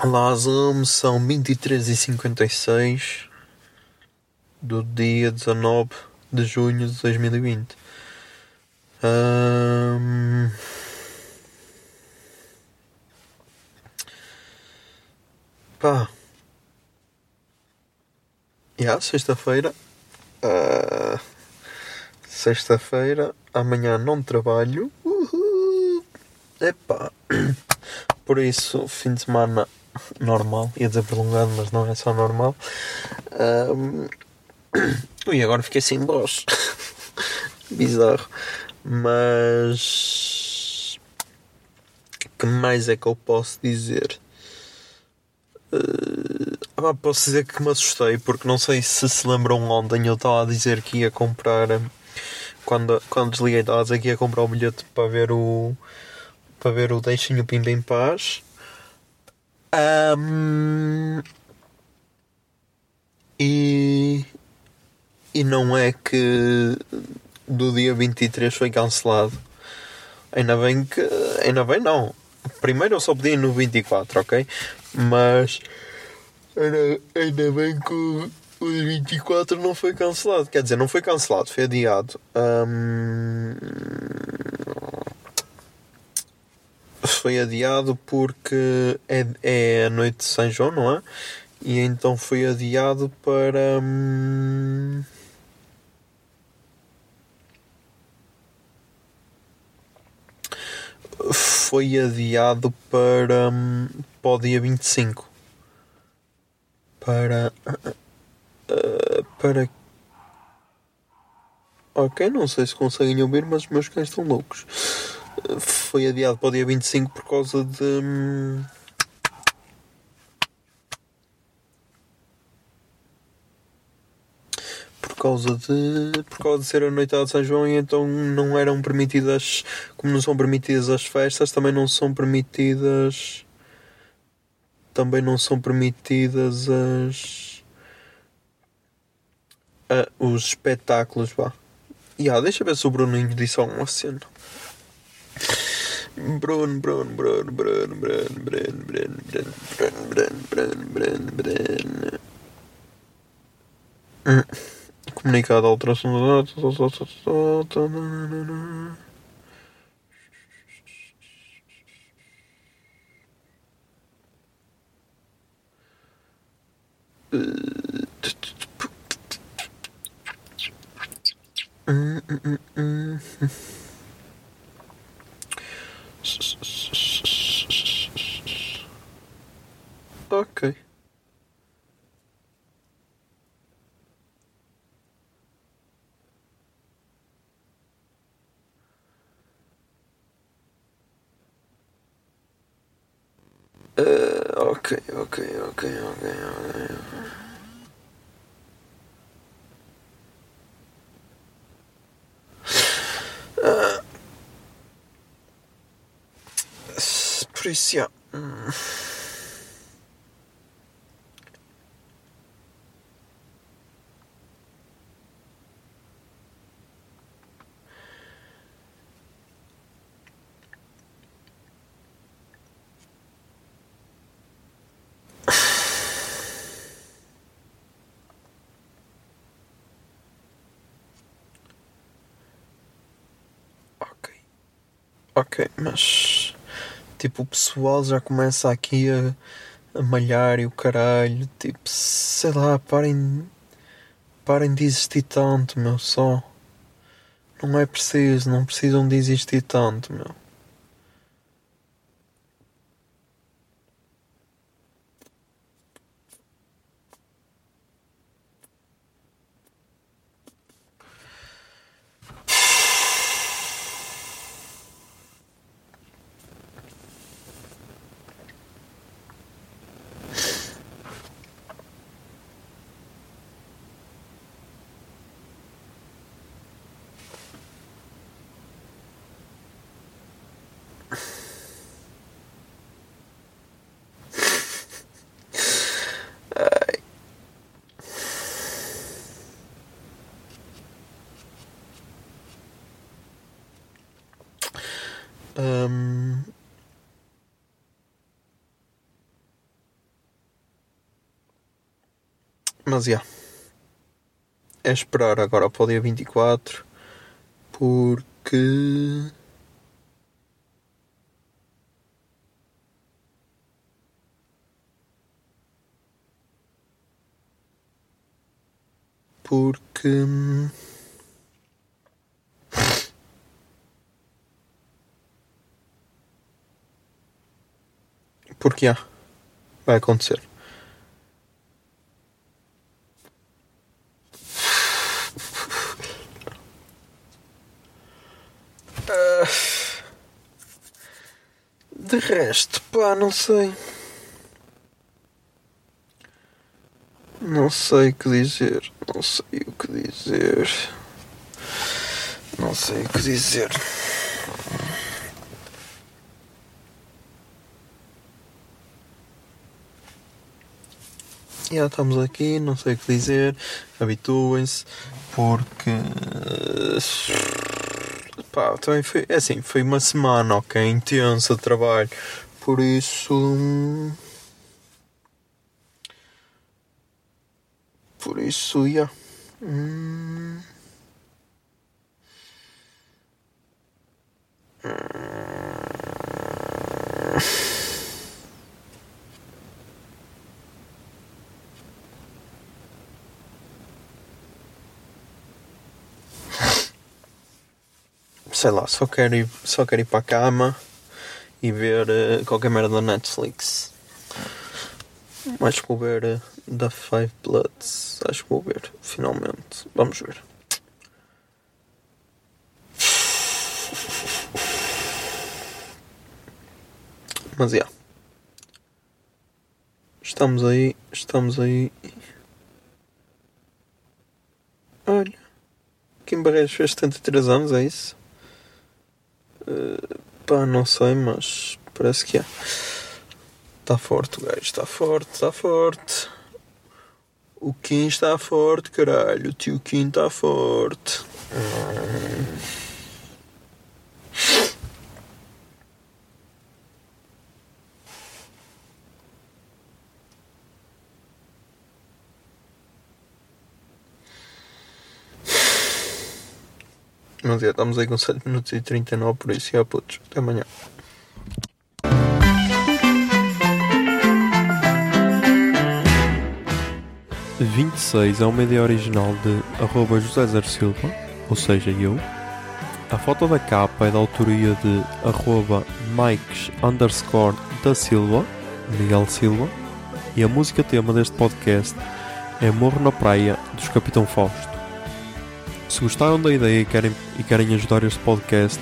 Olá, Zoom, são 23h56 do dia 19 de junho de 2020. Ahm, Pá. Já, sexta-feira. Ah, Sexta-feira, amanhã não trabalho. Uhul. Epá. Por isso, fim de semana normal. Ia dizer prolongado, mas não é só normal. Ahm, Ui, agora fiquei sem voz. Bizarro. Mas. que mais é que eu posso dizer? Ah, posso dizer que me assustei porque não sei se se lembram ontem eu estava a dizer que ia comprar quando, quando desliguei estava a dizer que ia comprar o bilhete para ver o para ver o Deixem o Pimba em Paz Ahm, e e não é que do dia 23 foi cancelado ainda bem que ainda bem não primeiro eu só ir no 24 ok mas ainda, ainda bem que o, o de 24 não foi cancelado. Quer dizer, não foi cancelado, foi adiado. Ahm, Foi adiado porque é, é a noite de São João, não é? E então foi adiado para. hum, Foi adiado para, hum, para o dia 25 para. ah, para. Ok, não sei se conseguem ouvir, mas os meus cães estão loucos. Foi adiado para o dia 25 por causa de. hum, Por causa de. Por causa de ser a noitada de São João e então não eram permitidas. Como não são permitidas as festas, também não são permitidas também não são permitidas as os espetáculos vá. E ah, deixa ver se o Bruninho disse alguma cena. Bruno, Bruno, Bruno, Bruno, Bruno, Bruno, Bruno, Bruno, Bruno, Bruno, Bruno, Bruno, Bruno. Hum. Comunicado a alteração da data. Hum, Okay. Uh, okay, okay, okay, okay, okay. okay. Chris, yeah. Mm. Okay, masz tipo o pessoal já começa aqui a a malhar e o caralho. Tipo, sei lá, parem. Parem de existir tanto, meu, só. Não é preciso, não precisam de existir tanto, meu. Hum, Mas já. É esperar agora para o dia 24 porque. Porque. Porque há. Vai acontecer. Ah, De resto, pá, não sei. Não sei o que dizer. Não sei o que dizer. Não sei o que dizer. Já estamos aqui, não sei o que dizer. Habituem-se, porque. Pá, também foi. É assim, foi uma semana, ok? Intensa de trabalho. Por isso. Por isso, já. Hum. Sei lá, só quero ir, só quero ir para a cama e ver eh, qualquer merda da Netflix. Acho que vou ver eh, The Five Bloods. Acho que vou ver, finalmente. Vamos ver. Mas já. Estamos aí, estamos aí. Olha. Kim Barreiros fez 73 anos, é isso? Uh, pá, não sei, mas parece que é. Está forte o gajo, está forte, está forte. O Kim está forte, caralho. O tio Kim está forte. Hum. Mas já estamos aí com 7 minutos e 39, por isso já putos. Até amanhã. Vinte e seis é uma ideia original de arroba José Zer Silva, ou seja, eu. A foto da capa é da autoria de arroba Mikes underscore da Silva, Miguel Silva. E a música tema deste podcast é Morro na Praia, dos Capitão Fausto. Se gostaram da ideia e querem, e querem ajudar este podcast,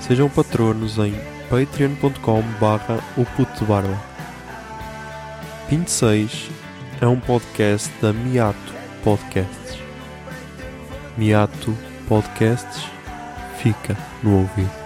sejam patronos em patreon.com barra o puto barba. 26 é um podcast da Miato Podcasts. Miato Podcasts fica no ouvido.